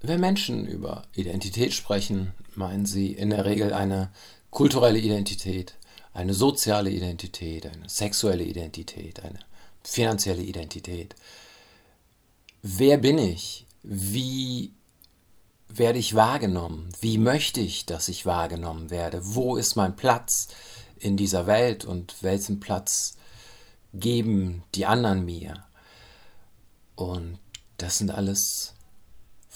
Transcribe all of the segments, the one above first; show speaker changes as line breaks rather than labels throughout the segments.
Wenn Menschen über Identität sprechen, meinen sie in der Regel eine kulturelle Identität, eine soziale Identität, eine sexuelle Identität, eine finanzielle Identität. Wer bin ich? Wie werde ich wahrgenommen? Wie möchte ich, dass ich wahrgenommen werde? Wo ist mein Platz in dieser Welt und welchen Platz geben die anderen mir? Und das sind alles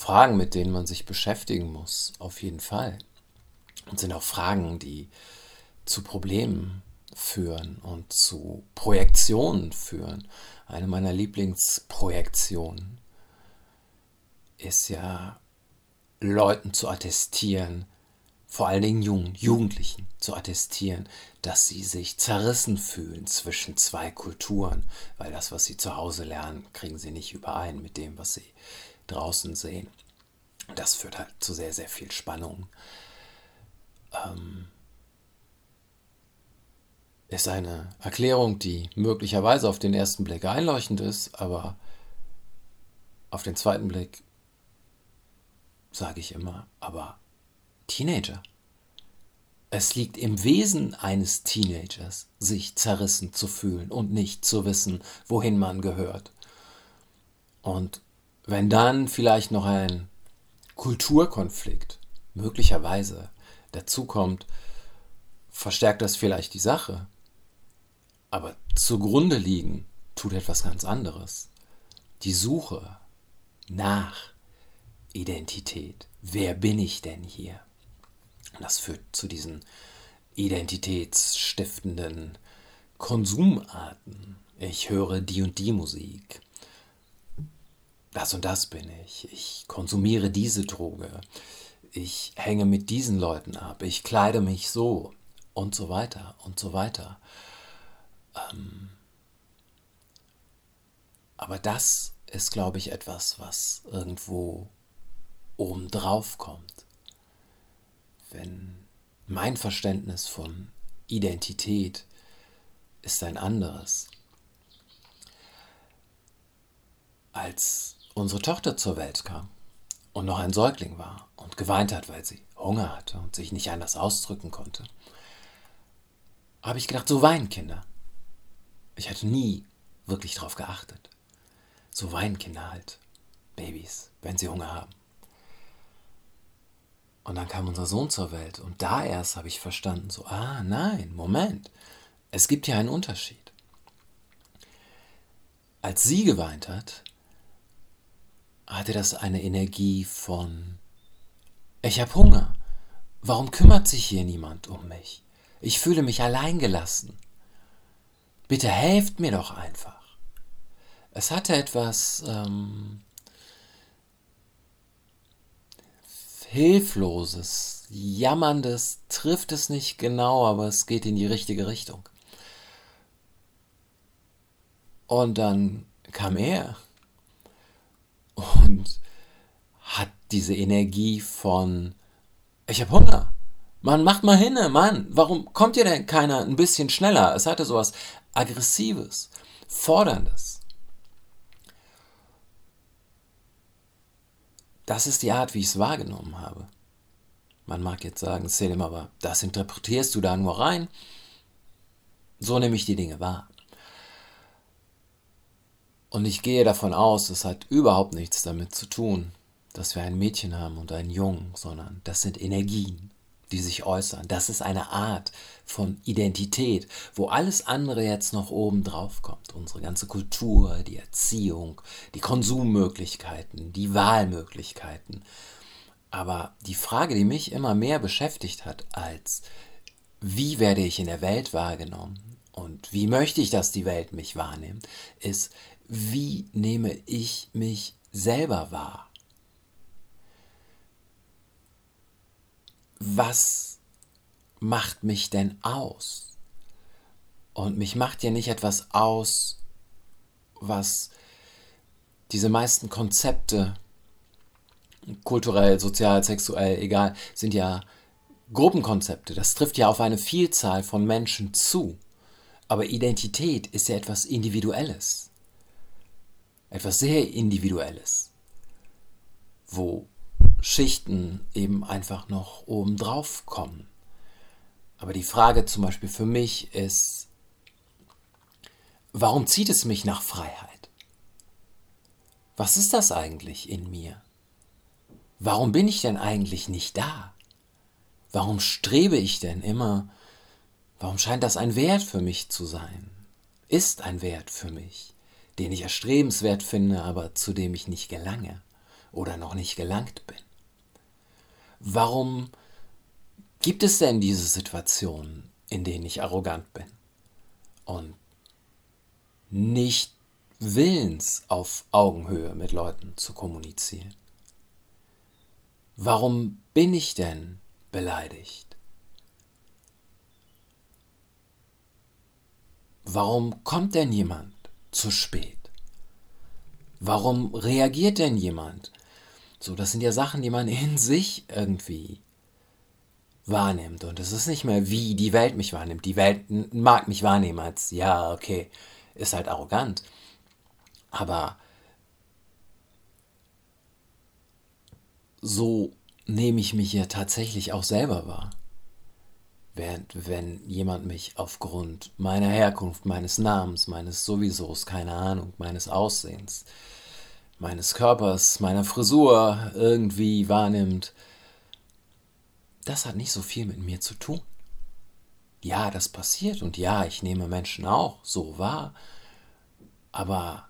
Fragen, mit denen man sich beschäftigen muss, auf jeden Fall. Und sind auch Fragen, die zu Problemen führen und zu Projektionen führen. Eine meiner Lieblingsprojektionen ist ja Leuten zu attestieren, vor allen Dingen Jungen, Jugendlichen zu attestieren, dass sie sich zerrissen fühlen zwischen zwei Kulturen, weil das, was sie zu Hause lernen, kriegen sie nicht überein mit dem, was sie draußen sehen. Das führt halt zu sehr, sehr viel Spannung. Ähm, ist eine Erklärung, die möglicherweise auf den ersten Blick einleuchtend ist, aber auf den zweiten Blick sage ich immer, aber Teenager. Es liegt im Wesen eines Teenagers, sich zerrissen zu fühlen und nicht zu wissen, wohin man gehört. Und wenn dann vielleicht noch ein Kulturkonflikt möglicherweise dazukommt, verstärkt das vielleicht die Sache. Aber zugrunde liegen tut etwas ganz anderes. Die Suche nach Identität. Wer bin ich denn hier? Das führt zu diesen identitätsstiftenden Konsumarten. Ich höre die und die Musik. Das und das bin ich. Ich konsumiere diese Droge. Ich hänge mit diesen Leuten ab. Ich kleide mich so und so weiter und so weiter. Ähm aber das ist, glaube ich, etwas, was irgendwo obendrauf kommt. Wenn mein Verständnis von Identität ist ein anderes. Als unsere Tochter zur Welt kam und noch ein Säugling war und geweint hat, weil sie Hunger hatte und sich nicht anders ausdrücken konnte, habe ich gedacht, so weinen Kinder. Ich hatte nie wirklich darauf geachtet. So weinen Kinder halt, Babys, wenn sie Hunger haben. Und dann kam unser Sohn zur Welt und da erst habe ich verstanden, so, ah nein, Moment, es gibt ja einen Unterschied. Als sie geweint hat, hatte das eine Energie von, ich habe Hunger, warum kümmert sich hier niemand um mich? Ich fühle mich alleingelassen. Bitte helft mir doch einfach. Es hatte etwas ähm, Hilfloses, Jammerndes trifft es nicht genau, aber es geht in die richtige Richtung. Und dann kam er und hat diese Energie von ich habe Hunger. Mann, macht mal hin, Mann. Warum kommt ihr denn keiner ein bisschen schneller? Es hatte sowas aggressives, forderndes. Das ist die Art, wie ich es wahrgenommen habe. Man mag jetzt sagen, Selim, aber das interpretierst du da nur rein. So nehme ich die Dinge wahr. Und ich gehe davon aus, es hat überhaupt nichts damit zu tun, dass wir ein Mädchen haben und einen Jungen, sondern das sind Energien die sich äußern. Das ist eine Art von Identität, wo alles andere jetzt noch oben drauf kommt. Unsere ganze Kultur, die Erziehung, die Konsummöglichkeiten, die Wahlmöglichkeiten. Aber die Frage, die mich immer mehr beschäftigt hat, als wie werde ich in der Welt wahrgenommen und wie möchte ich, dass die Welt mich wahrnimmt, ist, wie nehme ich mich selber wahr? was macht mich denn aus? Und mich macht ja nicht etwas aus, was diese meisten Konzepte, kulturell, sozial, sexuell, egal, sind ja Gruppenkonzepte. Das trifft ja auf eine Vielzahl von Menschen zu. Aber Identität ist ja etwas Individuelles. Etwas sehr Individuelles. Wo Schichten eben einfach noch obendrauf kommen. Aber die Frage zum Beispiel für mich ist, warum zieht es mich nach Freiheit? Was ist das eigentlich in mir? Warum bin ich denn eigentlich nicht da? Warum strebe ich denn immer? Warum scheint das ein Wert für mich zu sein? Ist ein Wert für mich, den ich erstrebenswert finde, aber zu dem ich nicht gelange oder noch nicht gelangt bin? Warum gibt es denn diese Situationen, in denen ich arrogant bin und nicht willens auf Augenhöhe mit Leuten zu kommunizieren? Warum bin ich denn beleidigt? Warum kommt denn jemand zu spät? Warum reagiert denn jemand? So, das sind ja Sachen, die man in sich irgendwie wahrnimmt. Und es ist nicht mehr, wie die Welt mich wahrnimmt. Die Welt mag mich wahrnehmen als, ja, okay, ist halt arrogant. Aber so nehme ich mich ja tatsächlich auch selber wahr. Während wenn jemand mich aufgrund meiner Herkunft, meines Namens, meines Sowiesos, keine Ahnung, meines Aussehens, meines Körpers, meiner Frisur irgendwie wahrnimmt, das hat nicht so viel mit mir zu tun. Ja, das passiert und ja, ich nehme Menschen auch so wahr, aber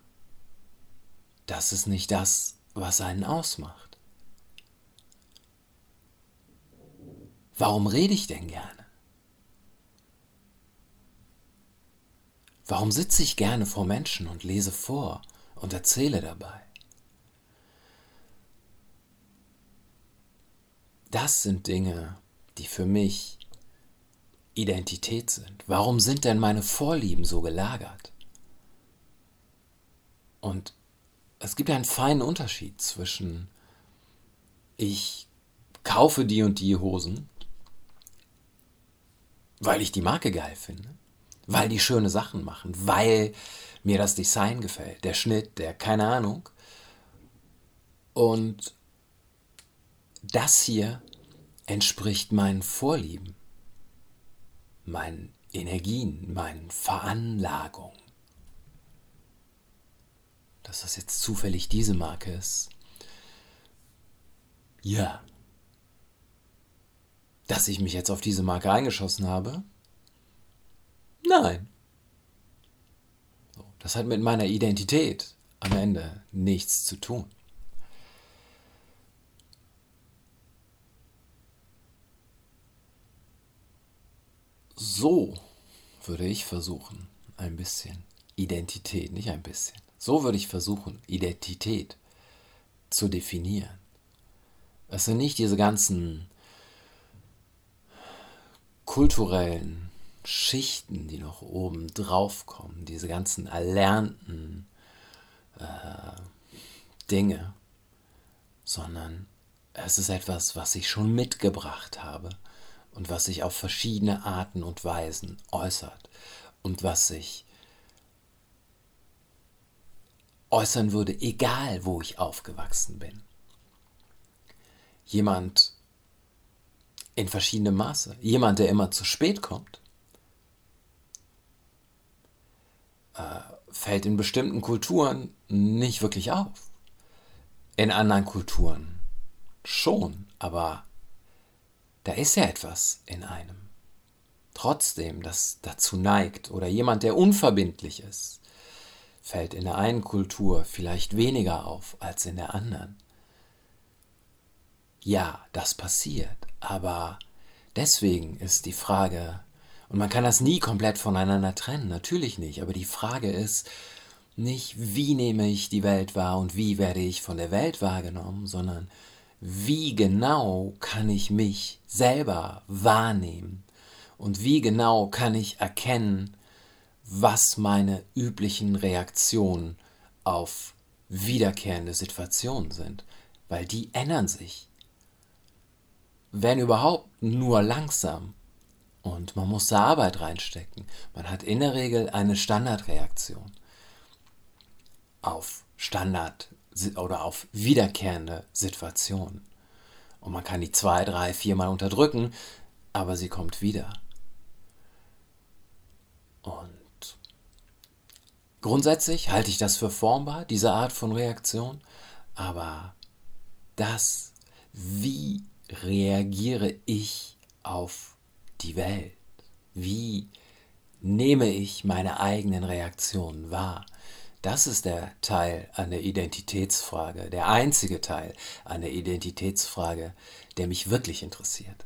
das ist nicht das, was einen ausmacht. Warum rede ich denn gerne? Warum sitze ich gerne vor Menschen und lese vor und erzähle dabei? Das sind Dinge, die für mich Identität sind. Warum sind denn meine Vorlieben so gelagert? Und es gibt einen feinen Unterschied zwischen ich kaufe die und die Hosen weil ich die Marke geil finde, weil die schöne Sachen machen, weil mir das Design gefällt, der Schnitt, der keine Ahnung. Und das hier entspricht meinen Vorlieben, meinen Energien, meinen Veranlagungen. Dass das jetzt zufällig diese Marke ist. Ja, dass ich mich jetzt auf diese Marke eingeschossen habe? Nein. Das hat mit meiner Identität am Ende nichts zu tun. So würde ich versuchen, ein bisschen Identität, nicht ein bisschen, so würde ich versuchen, Identität zu definieren. Es sind nicht diese ganzen kulturellen Schichten, die noch oben drauf kommen, diese ganzen erlernten äh, Dinge, sondern es ist etwas, was ich schon mitgebracht habe und was sich auf verschiedene Arten und Weisen äußert und was sich äußern würde, egal wo ich aufgewachsen bin. Jemand in verschiedenem Maße. Jemand, der immer zu spät kommt, äh, fällt in bestimmten Kulturen nicht wirklich auf. In anderen Kulturen schon, aber da ist ja etwas in einem. Trotzdem, das dazu neigt, oder jemand, der unverbindlich ist, fällt in der einen Kultur vielleicht weniger auf als in der anderen. Ja, das passiert, aber deswegen ist die Frage, und man kann das nie komplett voneinander trennen, natürlich nicht, aber die Frage ist nicht, wie nehme ich die Welt wahr und wie werde ich von der Welt wahrgenommen, sondern wie genau kann ich mich selber wahrnehmen und wie genau kann ich erkennen, was meine üblichen Reaktionen auf wiederkehrende Situationen sind, weil die ändern sich. Wenn überhaupt, nur langsam. Und man muss da Arbeit reinstecken. Man hat in der Regel eine Standardreaktion auf Standard oder auf wiederkehrende Situationen. Und man kann die zwei, drei, viermal unterdrücken, aber sie kommt wieder. Und grundsätzlich halte ich das für formbar, diese Art von Reaktion, aber das, wie reagiere ich auf die Welt? Wie nehme ich meine eigenen Reaktionen wahr? Das ist der Teil an der Identitätsfrage, der einzige Teil an der Identitätsfrage, der mich wirklich interessiert.